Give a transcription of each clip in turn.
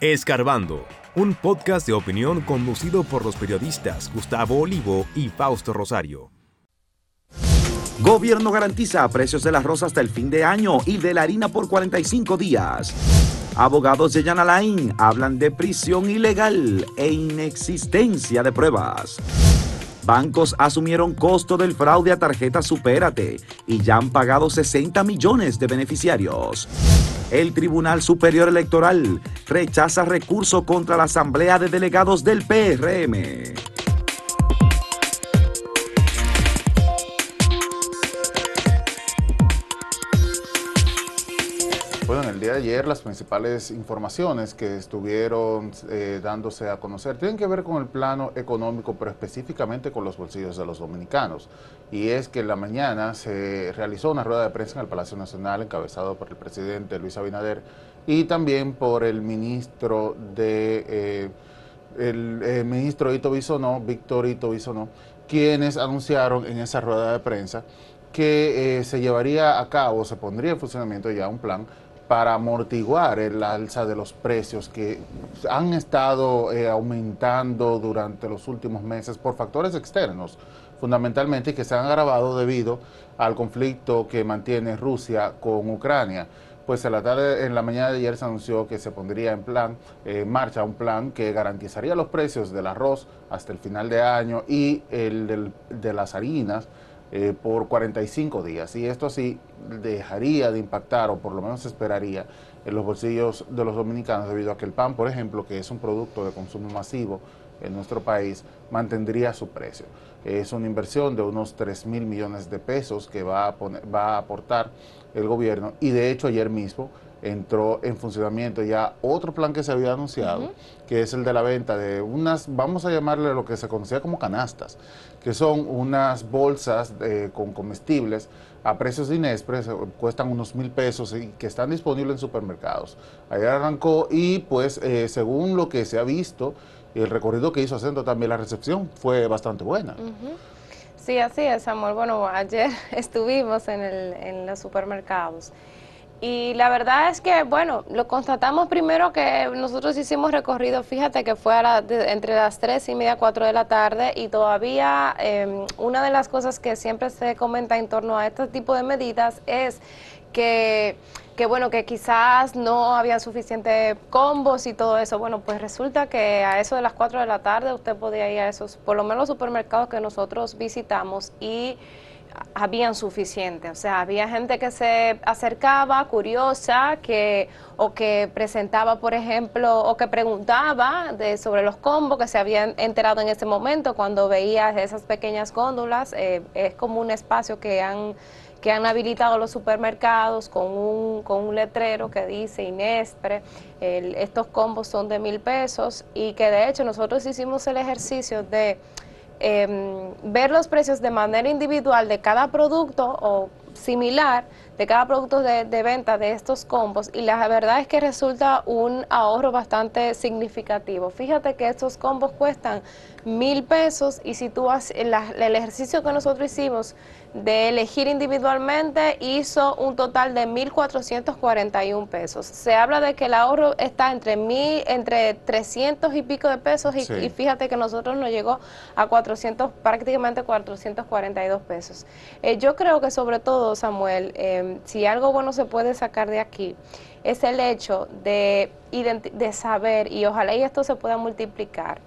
Escarbando, un podcast de opinión conducido por los periodistas Gustavo Olivo y Fausto Rosario. Gobierno garantiza precios del arroz hasta el fin de año y de la harina por 45 días. Abogados de Jan Alain hablan de prisión ilegal e inexistencia de pruebas. Bancos asumieron costo del fraude a tarjeta Supérate y ya han pagado 60 millones de beneficiarios. El Tribunal Superior Electoral rechaza recurso contra la Asamblea de Delegados del PRM. El día de ayer las principales informaciones que estuvieron eh, dándose a conocer tienen que ver con el plano económico, pero específicamente con los bolsillos de los dominicanos. Y es que en la mañana se realizó una rueda de prensa en el Palacio Nacional encabezado por el presidente Luis Abinader y también por el ministro de eh, el, eh, ministro Ito Bisonó, Víctor Ito Bisonó, quienes anunciaron en esa rueda de prensa que se llevaría a cabo, se pondría en funcionamiento ya un plan para amortiguar el alza de los precios que han estado eh, aumentando durante los últimos meses por factores externos, fundamentalmente, que se han agravado debido al conflicto que mantiene Rusia con Ucrania. Pues en la tarde, en la mañana de ayer se anunció que se pondría en plan, en marcha un plan que garantizaría los precios del arroz hasta el final de año y el de las harinas eh, por 45 días. Y esto así dejaría de impactar, o por lo menos esperaría, en los bolsillos de los dominicanos, debido a que el pan, por ejemplo, que es un producto de consumo masivo en nuestro país, mantendría su precio. Es una inversión de unos 3 mil millones de pesos que va a, va a aportar el gobierno y de hecho ayer mismo entró en funcionamiento ya otro plan que se había anunciado, que es el de la venta de unas, vamos a llamarle lo que se conocía como canastas, que son unas bolsas eh, con comestibles a precios inespres, eh, cuestan unos mil pesos y que están disponibles en supermercados. Ayer arrancó y pues eh, según lo que se ha visto, el recorrido que hizo Acento también la recepción fue bastante buena. Sí, así es, Samuel. Bueno, ayer estuvimos en, el, en los supermercados y la verdad es que, bueno, lo constatamos primero que nosotros hicimos recorrido, fíjate que fue entre las 3 y media, 4 de la tarde y todavía em, una de las cosas que siempre se comenta en torno a este tipo de medidas es que, que, bueno, que quizás no había suficiente combos y todo eso. Bueno, pues resulta que a eso de las 4 de la tarde usted podía ir a esos, por lo menos los supermercados que nosotros visitamos y habían suficiente, o sea, había gente que se acercaba curiosa, que o que presentaba, por ejemplo, o que preguntaba de, sobre los combos que se habían enterado en ese momento cuando veía esas pequeñas góndolas. Eh, es como un espacio que han que han habilitado los supermercados con un, con un letrero que dice Inespre, estos combos son de mil pesos y que de hecho nosotros hicimos el ejercicio de Em, ver los precios de manera individual de cada producto o similar de cada producto de, venta de estos combos y la verdad es que resulta un ahorro bastante significativo. Fíjate que estos combos cuestan mil pesos y si tú haces el ejercicio que nosotros hicimos de elegir individualmente hizo un total de 1.441 pesos. Se habla de que el ahorro está entre mil, entre 300 y pico de pesos y, fíjate que nosotros nos llegó a 400, prácticamente 442 pesos. Eh, yo creo que sobre todo, Samuel, em, si algo bueno se puede sacar de aquí, es el hecho de, de saber, y ojalá y esto se pueda multiplicar,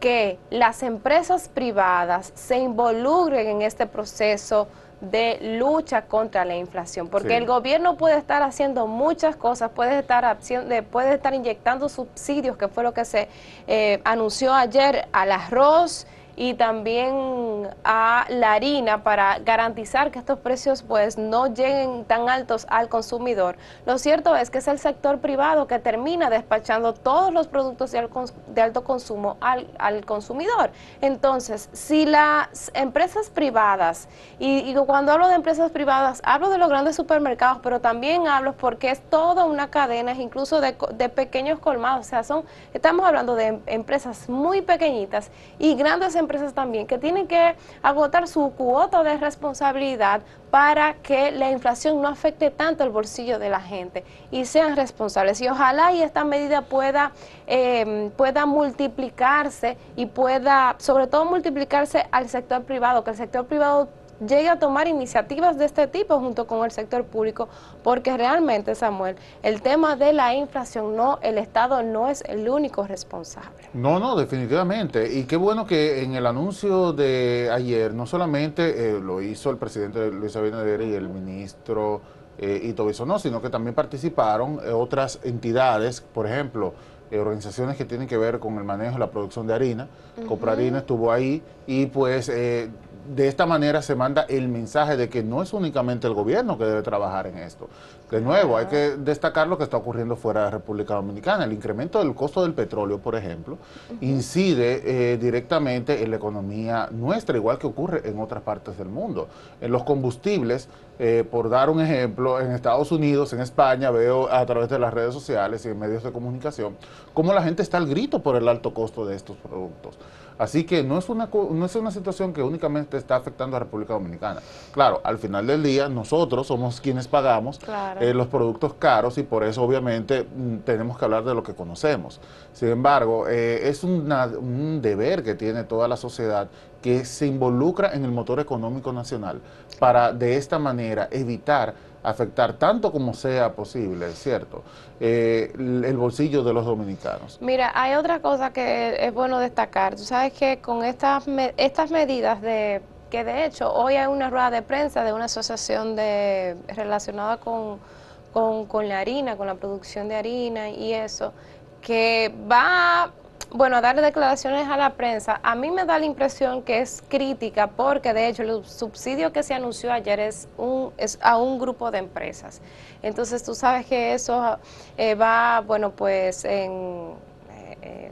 que las empresas privadas se involucren en este proceso de lucha contra la inflación, porque el gobierno puede estar haciendo muchas cosas, puede estar, puede estar inyectando subsidios, que fue lo que se eh, anunció ayer al arroz, y también a la harina para garantizar que estos precios pues no lleguen tan altos al consumidor. Lo cierto es que es el sector privado que termina despachando todos los productos de alto consumo al, al consumidor. Entonces, si las empresas privadas, y, cuando hablo de empresas privadas, hablo de los grandes supermercados, pero también hablo porque es toda una cadena, incluso de, de pequeños colmados, o sea, son, estamos hablando de empresas muy pequeñitas y grandes empresas empresas también que tienen que agotar su cuota de responsabilidad para que la inflación no afecte tanto el bolsillo de la gente y sean responsables. Y ojalá y esta medida pueda, eh, pueda multiplicarse y pueda, sobre todo, multiplicarse al sector privado, que el sector privado llegue a tomar iniciativas de este tipo junto con el sector público, porque realmente, Samuel, el tema de la inflación, no, el Estado no es el único responsable. No, no, definitivamente. Y qué bueno que en el anuncio de ayer, no solamente eh, lo hizo el presidente Luis Abinader y el ministro eh, Ito Bisonó, sino que también participaron eh, otras entidades, por ejemplo, eh, organizaciones que tienen que ver con el manejo de la producción de harina. Coprarina estuvo ahí y pues eh, de esta manera se manda el mensaje de que no es únicamente el gobierno que debe trabajar en esto. De nuevo, hay que destacar lo que está ocurriendo fuera de la República Dominicana. El incremento del costo del petróleo, por ejemplo, incide eh, directamente en la economía nuestra, igual que ocurre en otras partes del mundo. En los combustibles, eh, por dar un ejemplo, en Estados Unidos, en España, veo a través de las redes sociales y en medios de comunicación cómo la gente está al grito por el alto costo de estos productos. Así que no es una, no es una situación que únicamente está afectando a República Dominicana. Claro, al final del día nosotros somos quienes pagamos eh, los productos caros y por eso obviamente mm, tenemos que hablar de lo que conocemos. Sin embargo, eh, es un deber que tiene toda la sociedad que se involucra en el motor económico nacional para de esta manera evitar afectar tanto como sea posible, ¿cierto? Eh, el bolsillo de los dominicanos. Mira, hay otra cosa que es bueno destacar. Tú sabes que con estas, estas medidas de que de hecho hoy hay una rueda de prensa de una asociación de relacionada con, con, con la harina, con la producción de harina y eso, que va bueno, darle declaraciones a la prensa, a mí me da la impresión que es crítica porque de hecho el subsidio que se anunció ayer es, un, es a un grupo de empresas. Entonces tú sabes que eso eh, va, bueno, pues en... Eh,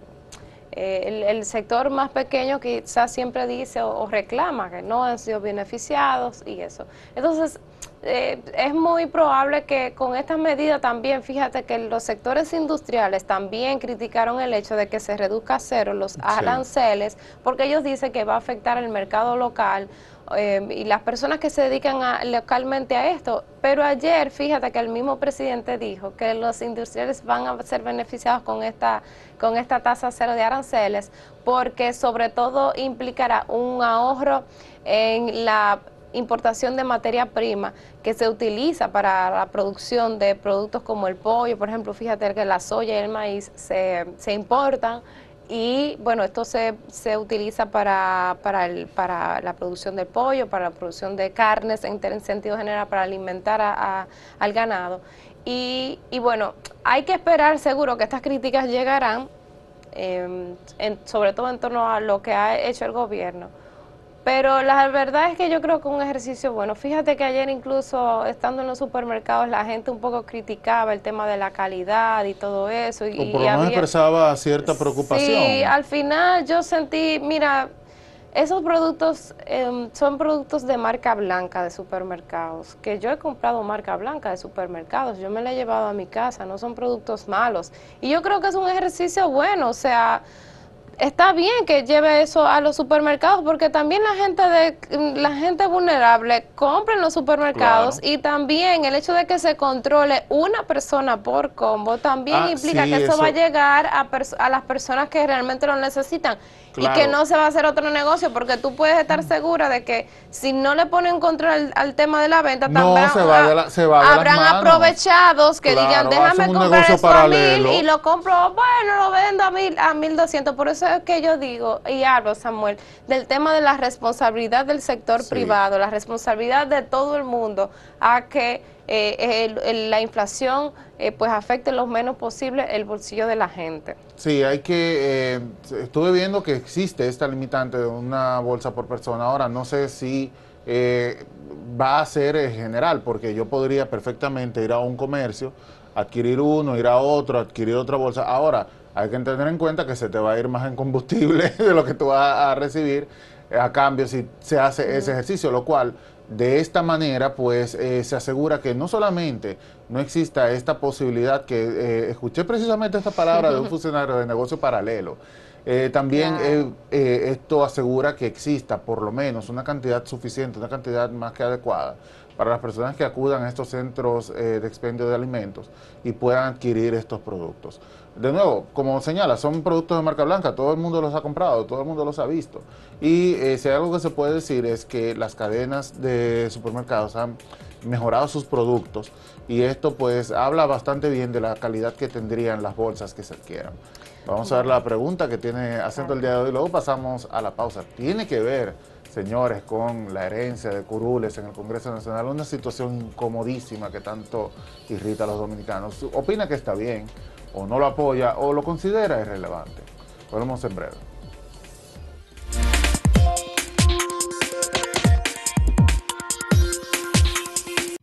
eh, el, sector más pequeño quizás siempre dice o, reclama que no han sido beneficiados y eso. Entonces, eh, es muy probable que con estas medidas también, fíjate que los sectores industriales también criticaron el hecho de que se reduzca a cero los aranceles, porque ellos dicen que va a afectar el mercado local eh, y las personas que se dedican localmente a esto. Pero ayer, fíjate que el mismo presidente dijo que los industriales van a ser beneficiados con esta, con esta tasa cero de aranceles, porque sobre todo implicará un ahorro en la importación de materia prima que se utiliza para la producción de productos como el pollo, por ejemplo, fíjate que la soya y el maíz se, se importan y bueno, esto se, se utiliza para, para, el, para la producción del pollo, para la producción de carnes en, sentido general, para alimentar a, al ganado. Y, y, bueno, hay que esperar seguro que estas críticas llegarán, em, sobre todo en torno a lo que ha hecho el gobierno pero la verdad es que yo creo que un ejercicio bueno. Fíjate que ayer incluso estando en los supermercados la gente un poco criticaba el tema de la calidad y todo eso. Y, o por lo menos expresaba cierta preocupación. Sí, al final yo sentí, mira, esos productos em, son productos de marca blanca de supermercados, que yo he comprado marca blanca de supermercados, yo me la he llevado a mi casa, no son productos malos. Y yo creo que es un ejercicio bueno, o sea está bien que lleve eso a los supermercados porque también la gente de la gente vulnerable compra en los supermercados y también el hecho de que se controle una persona por combo también ah, implica que eso, va a llegar a, a las personas que realmente lo necesitan. Y que no se va a hacer otro negocio, porque tú puedes estar segura de que si no le ponen control al, tema de la venta, también habrán aprovechados que digan, déjame comprar esto a mil y lo compro, bueno, lo vendo a mil, a mil doscientos. Por eso es que yo digo y hablo, Samuel, del tema de la responsabilidad del sector privado, la responsabilidad de todo el mundo a que eh, la inflación eh, pues afecte lo menos posible el bolsillo de la gente. Sí, hay que, eh, estuve viendo que existe esta limitante de una bolsa por persona, ahora no sé si va a ser general, porque yo podría perfectamente ir a un comercio, adquirir uno, ir a otro, adquirir otra bolsa, ahora hay que tener en cuenta que se te va a ir más en combustible de lo que tú vas a recibir a cambio si se hace ese ejercicio, lo cual De esta manera, pues eh, se asegura que no solamente no exista esta posibilidad, que eh, escuché precisamente esta palabra de un funcionario de negocio paralelo, eh, también esto asegura que exista por lo menos una cantidad suficiente, una cantidad más que adecuada para las personas que acudan a estos centros de expendio de alimentos y puedan adquirir estos productos de nuevo, como señala, son productos de marca blanca, todo el mundo los ha comprado, todo el mundo los ha visto. Y eh, si hay algo que se puede decir es que las cadenas de supermercados han mejorado sus productos y esto pues habla bastante bien de la calidad que tendrían las bolsas que se adquieran. Vamos a ver la pregunta que tiene acento el día de hoy, luego pasamos a la pausa. Tiene que ver, señores, con la herencia de curules en el Congreso Nacional, una situación incomodísima que tanto irrita a los dominicanos. Opina que está bien, o no lo apoya o lo considera irrelevante. Volvemos en breve.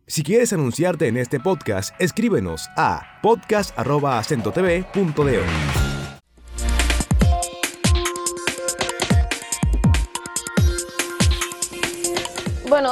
Si quieres anunciarte en este podcast, escríbenos a podcast.acentotv.de.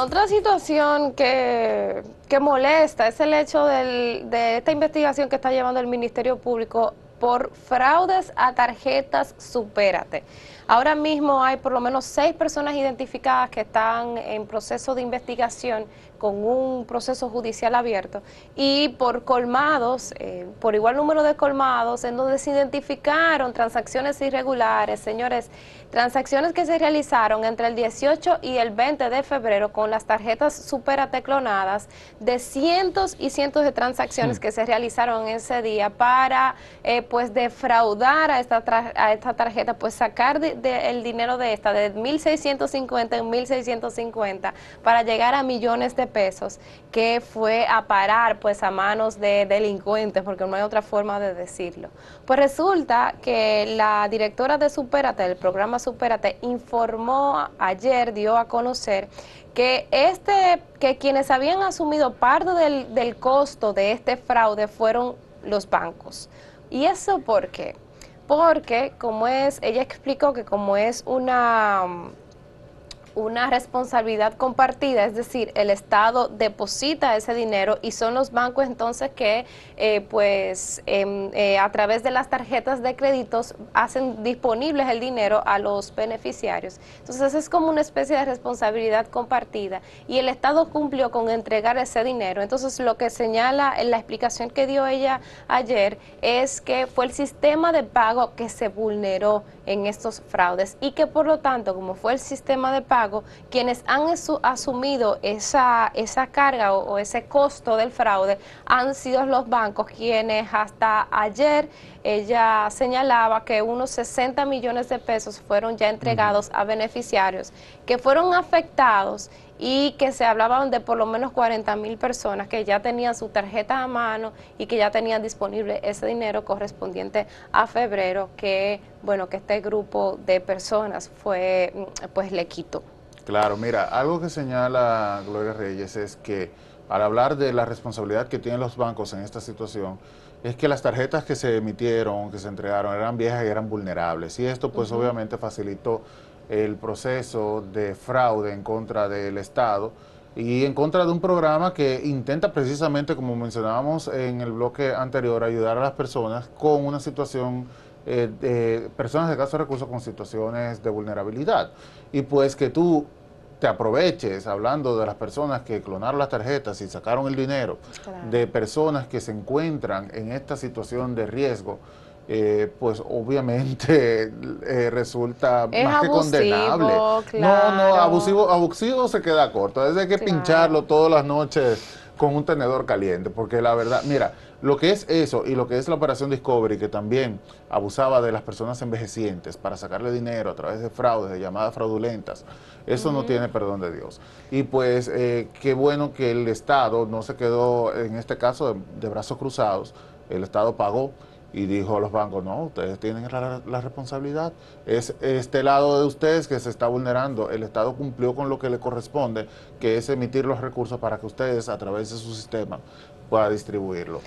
Otra situación que, molesta es el hecho de esta investigación que está llevando el Ministerio Público por fraudes a tarjetas Supérate. Ahora mismo hay por lo menos seis personas identificadas que están en proceso de investigación con un proceso judicial abierto y por colmados, eh, por igual número de colmados, en donde se identificaron transacciones irregulares, señores, transacciones que se realizaron entre el 18 y el 20 de febrero con las tarjetas Superate clonadas, de cientos y cientos de transacciones que se realizaron ese día para eh, pues defraudar a esta, a esta tarjeta, pues sacar el dinero de esta de 1.650 en 1.650 para llegar a millones de pesos que fue a parar pues a manos de delincuentes, porque no hay otra forma de decirlo. Pues resulta que la directora de Superate, del programa Superate, informó ayer, dio a conocer que este, que quienes habían asumido parte del, del costo de este fraude fueron los bancos. ¿Y eso por qué? Porque como es, ella explicó que como es una una responsabilidad compartida, es decir, el Estado deposita ese dinero y son los bancos entonces que eh, pues em, eh, a través de las tarjetas de créditos hacen disponibles el dinero a los beneficiarios. Entonces es como una especie de responsabilidad compartida y el Estado cumplió con entregar ese dinero. Entonces lo que señala en la explicación que dio ella ayer es que fue el sistema de pago que se vulneró en estos fraudes y que por lo tanto, como fue el sistema de pago, quienes han asumido esa, esa carga o, ese costo del fraude han sido los bancos quienes hasta ayer ella señalaba que unos 60 millones de pesos fueron ya entregados a beneficiarios que fueron afectados y que se hablaban de por lo menos 40 mil personas que ya tenían su tarjeta a mano y que ya tenían disponible ese dinero correspondiente a febrero que, bueno, que este grupo de personas fue, mm, pues le quitó. Claro, mira, algo que señala Gloria Reyes es que al hablar de la responsabilidad que tienen los bancos en esta situación, es que las tarjetas que se emitieron, que se entregaron, eran viejas y eran vulnerables. Y esto pues obviamente facilitó el proceso de fraude en contra del Estado y en contra de un programa que intenta precisamente, como mencionábamos en el bloque anterior, ayudar a las personas con una situación eh, de personas de caso de recursos con situaciones de vulnerabilidad. Y pues que tú te aproveches hablando de las personas que clonaron las tarjetas y sacaron el dinero, de personas que se encuentran en esta situación de riesgo eh, pues obviamente eh, resulta más que condenable. No, no, abusivo, abusivo se queda corto. Es de que pincharlo todas las noches con un tenedor caliente, porque la verdad, mira, lo que es eso y lo que es la operación Discovery, que también abusaba de las personas envejecientes para sacarle dinero a través de fraudes, de llamadas fraudulentas, eso no tiene perdón de Dios. Y pues eh, qué bueno que el Estado no se quedó, en este caso, de brazos cruzados, el Estado pagó y dijo a los bancos, no, ustedes tienen la, responsabilidad, es este lado de ustedes que se está vulnerando, el Estado cumplió con lo que le corresponde, que es emitir los recursos para que ustedes a través de su sistema puedan distribuirlo.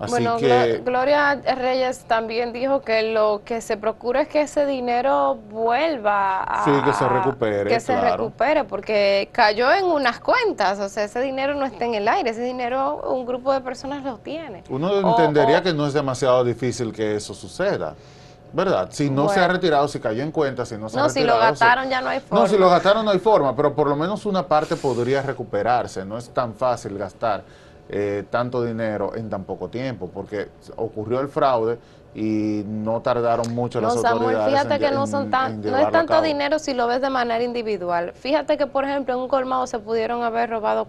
Así bueno, que Gloria Reyes también dijo que lo que se procura es que ese dinero vuelva a... Sí, que se recupere, Que se recupere, porque cayó en unas cuentas, o sea, ese dinero no está en el aire, ese dinero un grupo de personas lo tiene. uno O- entendería o- que no es demasiado difícil que eso suceda. ¿Verdad? Si no se ha retirado, si cayó en cuenta, si no se ha No, si retirado. lo gastaron ya no hay forma. No, si lo gastaron no hay forma, pero por lo menos una parte podría recuperarse. No es tan fácil gastar eh, tanto dinero en tan poco tiempo, porque ocurrió el fraude y no tardaron mucho No, las Samuel, autoridades. fíjate en que no son tan, no es tanto dinero si lo ves de manera individual. Fíjate que, por ejemplo, en un colmado se pudieron haber robado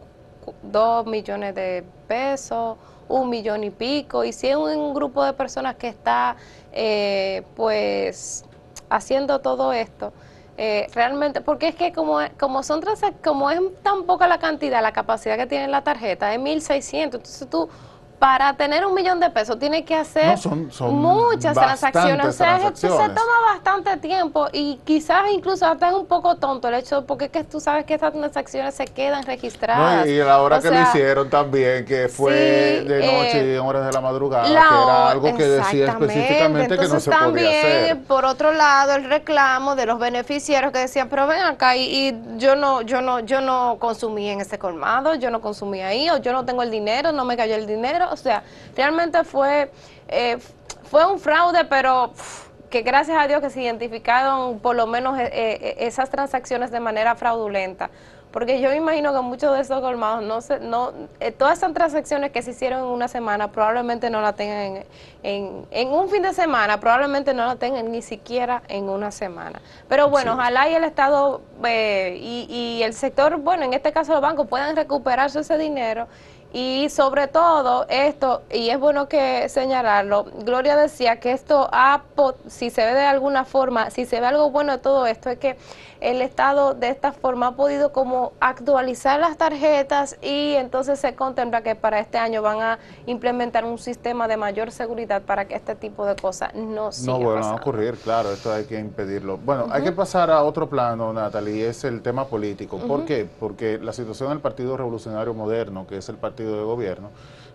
dos millones de pesos, un millón y pico, y si es un, un grupo de personas que está, eh, pues, haciendo todo esto, eh, realmente, porque es que como, como son como es tan poca la cantidad, la capacidad que tiene la tarjeta es 1.600, entonces tú para tener un millón de pesos tienes que hacer No, son- son muchas transacciones, o sea, es- se transacciones. toma bastante tiempo y quizás incluso hasta es un poco tonto el hecho, porque es que tú sabes que estas transacciones se quedan registradas. No, y, y a la hora O que lo sea, hicieron también, que fue sí, de noche eh, y en horas de la madrugada, la que era algo que decía específicamente que no Entonces, se podía también, hacer. por otro lado, el reclamo de los beneficiarios que decían, pero ven acá y, y yo no, yo no, yo no consumí en ese colmado, yo no consumí ahí, o yo no tengo el dinero, no me cayó el dinero. O sea, realmente fue, eh, fue un fraude, pero que gracias a Dios que se identificaron por lo menos eh, eh, esas transacciones de manera fraudulenta. Porque yo me imagino que muchos de esos colmados, no se, no, eh, todas esas transacciones que se hicieron en una semana probablemente no la tengan en, en, en un fin de semana, probablemente no la tengan ni siquiera en una semana. Pero bueno, Sí. ojalá y el Estado eh, y, y el sector, bueno, en este caso los bancos puedan recuperarse ese dinero y sobre todo esto, y es bueno que señalarlo, Gloria decía que esto ha, si se ve de alguna forma, si se ve algo bueno de todo esto, es que el Estado de esta forma ha podido como actualizar las tarjetas y entonces se contempla que para este año van a implementar un sistema de mayor seguridad para que este tipo de cosas no sigan No vuelvan a ocurrir, claro, esto hay que impedirlo. Bueno, hay que pasar a otro plano, Natalie, y es el tema político. ¿Por qué? Porque la situación del Partido Revolucionario Moderno, que es el partido de gobierno,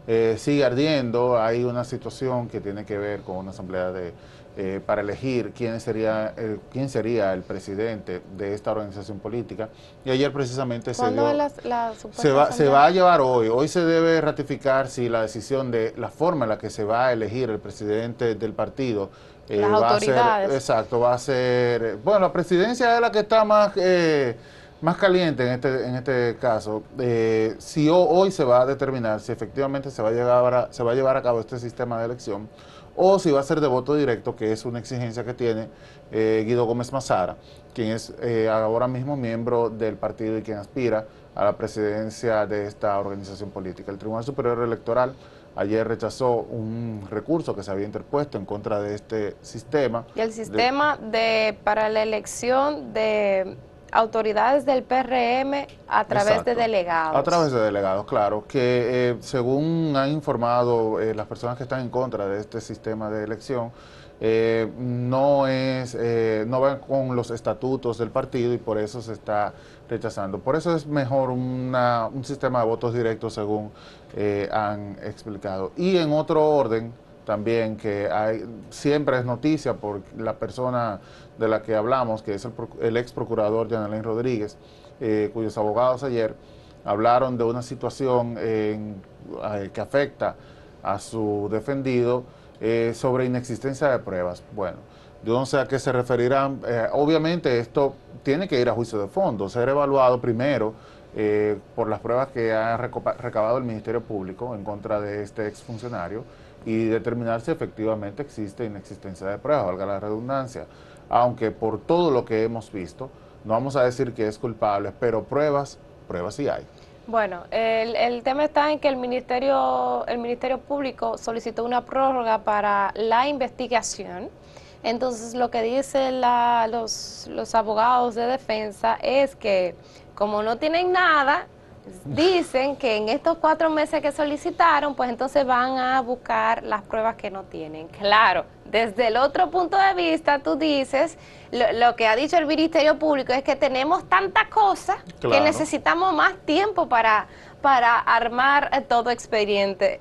eh, sigue ardiendo. Hay una situación que tiene que ver con una asamblea de eh, para elegir quién sería el, quién sería el presidente de esta organización política. Y ayer precisamente se ¿Cuándo dio- la, la se va, se va a llevar hoy. Hoy se debe ratificar si la decisión de la forma en la que se va a elegir el presidente del partido. eh, Las va a ser, exacto, va a ser. Bueno, la presidencia es la que está más. eh, más caliente en este, en este caso, eh, si ho- hoy se va a determinar si efectivamente se va, a llevar a, se va a llevar a cabo este sistema de elección o si va a ser de voto directo, que es una exigencia que tiene eh, Guido Gómez Mazara, quien es eh, ahora mismo miembro del partido y quien aspira a la presidencia de esta organización política. El Tribunal Superior Electoral ayer rechazó un recurso que se había interpuesto en contra de este sistema. Y el de- sistema de para la elección de autoridades del PRM a través Exacto. de delegados. A través de delegados, claro, que eh, según han informado eh, las personas que están en contra de este sistema de elección, eh, no es eh, no van con los estatutos del partido y por eso se está rechazando. Por eso es mejor una- un sistema de votos directos según eh, han explicado. Y en otro orden, también que hay, siempre es noticia por la persona de la que hablamos, que es el, ex procurador Janelín Rodríguez, eh, cuyos abogados ayer hablaron de una situación eh, que afecta a su defendido eh, sobre inexistencia de pruebas. Bueno, yo no sé a qué se referirán. Obviamente esto tiene que ir a juicio de fondo, ser evaluado primero por las pruebas que ha recabado el Ministerio Público en contra de este exfuncionario y determinar si efectivamente existe inexistencia de pruebas, valga la redundancia. Aunque por todo lo que hemos visto, no vamos a decir que es culpable, pero pruebas, pruebas sí hay. Bueno, el, el tema está en que el Ministerio, el Ministerio Público solicitó una prórroga para la investigación. Entonces, lo que dicen los, los abogados de defensa es que, como no tienen nada, dicen que en estos cuatro meses que solicitaron, pues entonces van a buscar las pruebas que no tienen. Claro, desde el otro punto de vista, tú dices, lo, lo que ha dicho el Ministerio Público es que tenemos tanta cosa que necesitamos más tiempo para, para armar eh, todo expediente.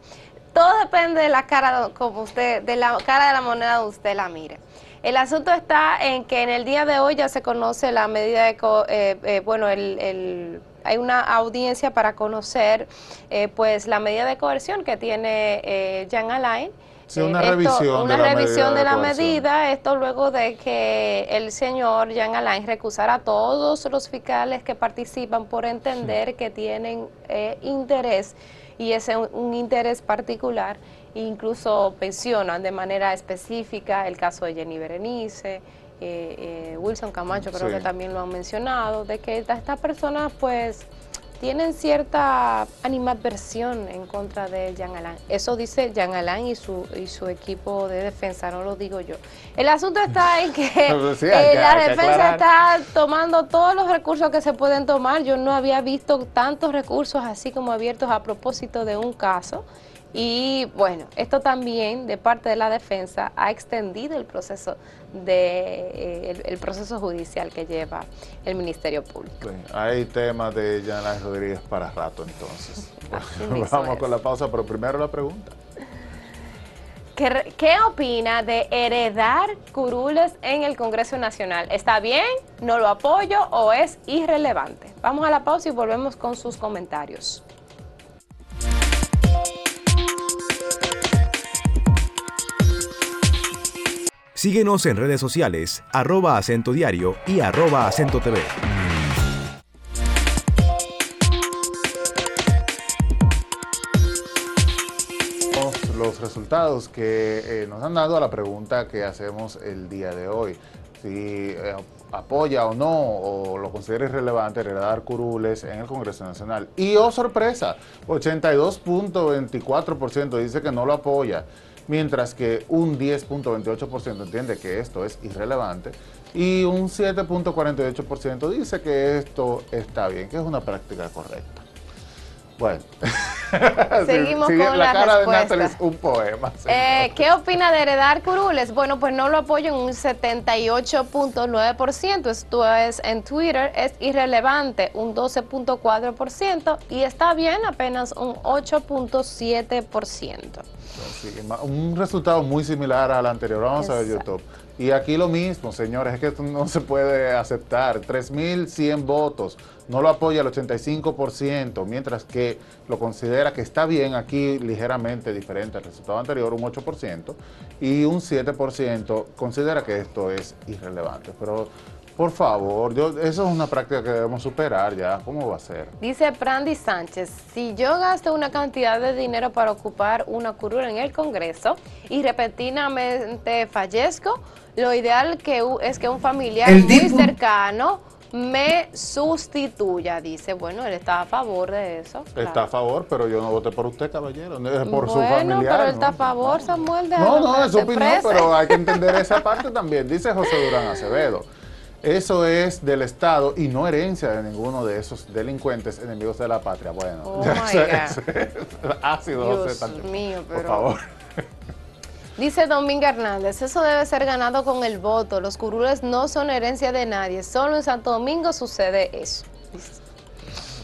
todo depende de la cara como usted, de la cara de la moneda donde usted la mire. El asunto está en que en el día de hoy ya se conoce la medida de, eh, eh, bueno, el, hay una audiencia para conocer eh, pues la medida de coerción que tiene Jean Alain. Sí, una revisión, una de, la revisión medida de la medida, esto luego de que el señor Jean Alain recusara a todos los fiscales que participan por entender que tienen interés y ese un interés particular incluso pensionan de manera específica el caso de Jenny Berenice, eh, eh, Wilson Camacho creo que también lo han mencionado, de que estas personas pues tienen cierta animadversión en contra de Jean Alain. Eso dice Jean Alain y su, y su equipo de defensa, no lo digo yo. El asunto está en que, eh, la defensa está tomando todos los recursos que se pueden tomar. Yo no había visto tantos recursos así como abiertos a propósito de un caso. Y bueno, esto también de parte de la defensa ha extendido el proceso de eh, el, proceso judicial que lleva el Ministerio Público. hay temas de Yana Rodríguez para rato entonces. Vamos con la pausa, pero primero la pregunta. ¿Qué, ¿Qué, opina de heredar curules en el Congreso Nacional? ¿Está bien? ¿No lo apoyo o es irrelevante? Vamos a la pausa y volvemos con sus comentarios. Síguenos en redes sociales, arroba acento diario y arroba acento TV. Los resultados que eh, nos han dado a la pregunta que hacemos el día de hoy. Si eh, apoya o no, o lo considera irrelevante, heredar curules en el Congreso Nacional. Y, oh sorpresa, 82.24% dice que no lo apoya mientras que un 10.28% entiende que esto es irrelevante y un 7.48% dice que esto está bien, que es una práctica correcta. Bueno, seguimos con la cara de Natalie es un poema. Eh, ¿Qué opina de heredar curules? Bueno, pues no lo apoyo en un 78.9%. Esto es en Twitter, es irrelevante, un 12.4% y está bien, apenas un 8.7% un resultado muy similar al anterior. Vamos a ver YouTube. Y aquí lo mismo, señores, es que esto no se puede aceptar. 3.100 votos, no lo apoya el 85%, mientras que lo considera que está bien aquí ligeramente diferente al resultado anterior, un 8%, y un 7% considera que esto es irrelevante. Pero por favor, yo, eso es una práctica que debemos superar ya. ¿Cómo va a ser? Dice Brandy Sánchez, si yo gasto una cantidad de dinero para ocupar una curul en el Congreso y repentinamente fallezco, lo ideal que es que un familiar muy cercano me sustituya. Dice, bueno, él está a favor de eso. Está a favor, pero yo no voté por usted, caballero, por su familiar. pero él está a favor, Samuel. De no, no, es su opinión, pero hay que entender esa parte también. Dice José Durán Acevedo. Eso es del Estado y no herencia de ninguno de esos delincuentes enemigos de la patria. Bueno, oh ácido, Dios mío, pero... por favor. Dice Domingo Hernández, eso debe ser ganado con el voto. Los curules no son herencia de nadie. Solo en Santo Domingo sucede eso.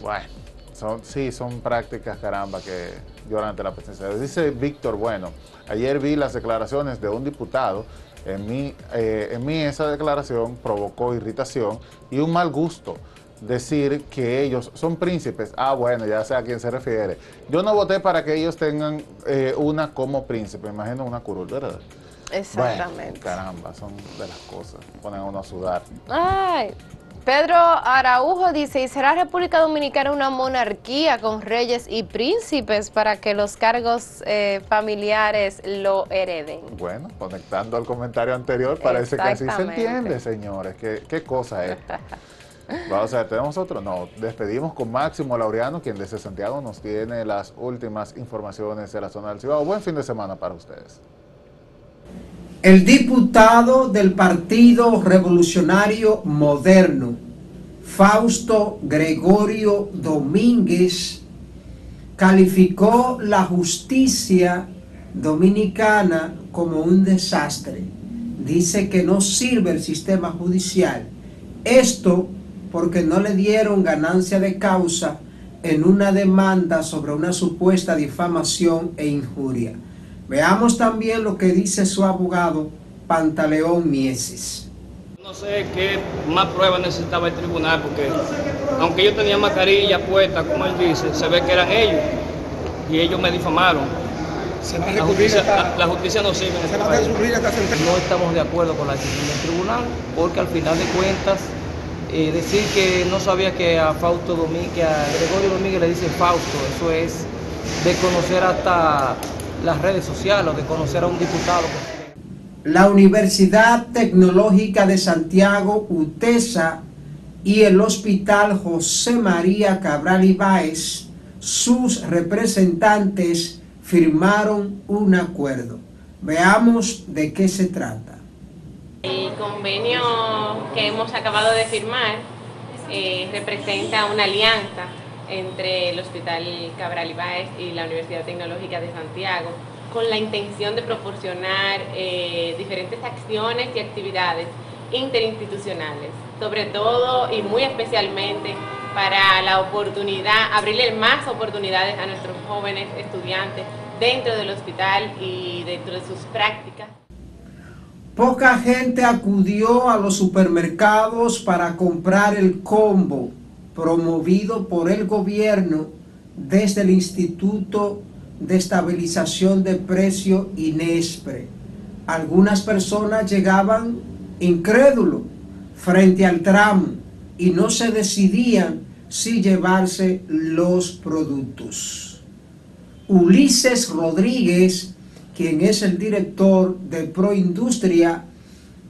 Bueno, son, sí, son prácticas, caramba, que lloran ante la presencia. Dice Víctor, bueno, ayer vi las declaraciones de un diputado en mí, eh, en mí esa declaración provocó irritación y un mal gusto decir que ellos son príncipes. Ah, bueno, ya sé a quién se refiere. Yo no voté para que ellos tengan eh, una como príncipe, imagino una curul, ¿verdad? Exactamente. caramba, son de las cosas, ponen a uno a sudar. Ay, Pedro Araujo dice, ¿y será República Dominicana una monarquía con reyes y príncipes para que los cargos eh, familiares lo hereden? Bueno, conectando al comentario anterior, parece que así se entiende, señores. ¿Qué, qué cosa es? Vamos a ver, ¿tenemos otro? No, despedimos con Máximo Laureano, quien desde Santiago nos tiene las últimas informaciones de la zona del Cibao. Buen fin de semana para ustedes. El diputado del Partido Revolucionario Moderno, Fausto Gregorio Domínguez, calificó la justicia dominicana como un desastre. Dice que no sirve el sistema judicial. Esto porque no le dieron ganancia de causa en una demanda sobre una supuesta difamación e injuria. Veamos también lo que dice su abogado Pantaleón Mieses. No sé qué más pruebas necesitaba el tribunal porque aunque yo tenía mascarilla puesta, como él dice, se ve que eran ellos y ellos me difamaron. la, justicia, no sirve. No estamos de acuerdo con la decisión del tribunal porque al final de cuentas eh, decir que no sabía que a Fausto Domínguez, que a Gregorio Domínguez le dice Fausto, eso es de conocer hasta las redes sociales o de conocer a un diputado. La Universidad Tecnológica de Santiago, UTESA, y el Hospital José María Cabral Ibáez, sus representantes firmaron un acuerdo. Veamos de qué se trata. El convenio que hemos acabado de firmar eh, representa una alianza entre el Hospital Cabral Ibáez y la Universidad Tecnológica de Santiago con la intención de proporcionar eh, diferentes acciones y actividades interinstitucionales, sobre todo y muy especialmente para la oportunidad, abrirle más oportunidades a nuestros jóvenes estudiantes dentro del hospital y dentro de sus prácticas. Poca gente acudió a los supermercados para comprar el combo promovido por el gobierno desde el Instituto de Estabilización de Precio INESPRE. Algunas personas llegaban incrédulos frente al tramo y no se decidían si llevarse los productos. Ulises Rodríguez, quien es el director de Proindustria,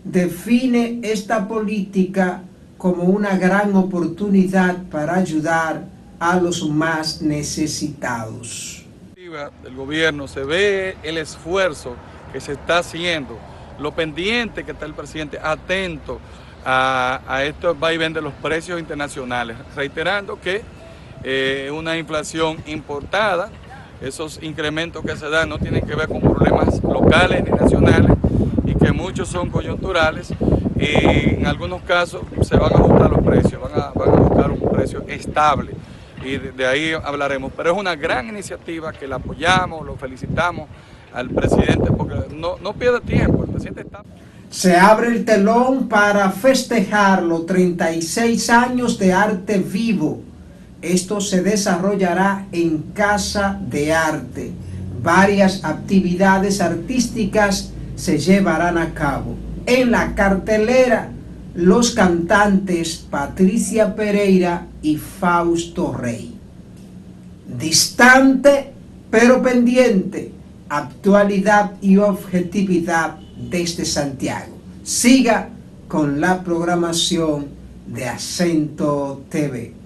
define esta política como una gran oportunidad para ayudar a los más necesitados. El gobierno se ve el esfuerzo que se está haciendo, lo pendiente que está el presidente, atento a, a esto vaivén de los precios internacionales, reiterando que eh, una inflación importada, esos incrementos que se dan no tienen que ver con problemas locales ni nacionales y que muchos son coyunturales y en algunos casos se van a ajustar los precios, van a, van buscar un precio estable y de, ahí hablaremos. Pero es una gran iniciativa que la apoyamos, lo felicitamos al presidente porque no, no pierde tiempo, el presidente está... Se abre el telón para festejar los 36 años de arte vivo. Esto se desarrollará en Casa de Arte. Varias actividades artísticas se llevarán a cabo. En la cartelera, los cantantes Patricia Pereira y Fausto Rey. Distante pero pendiente, actualidad y objetividad desde Santiago. Siga con la programación de Acento TV.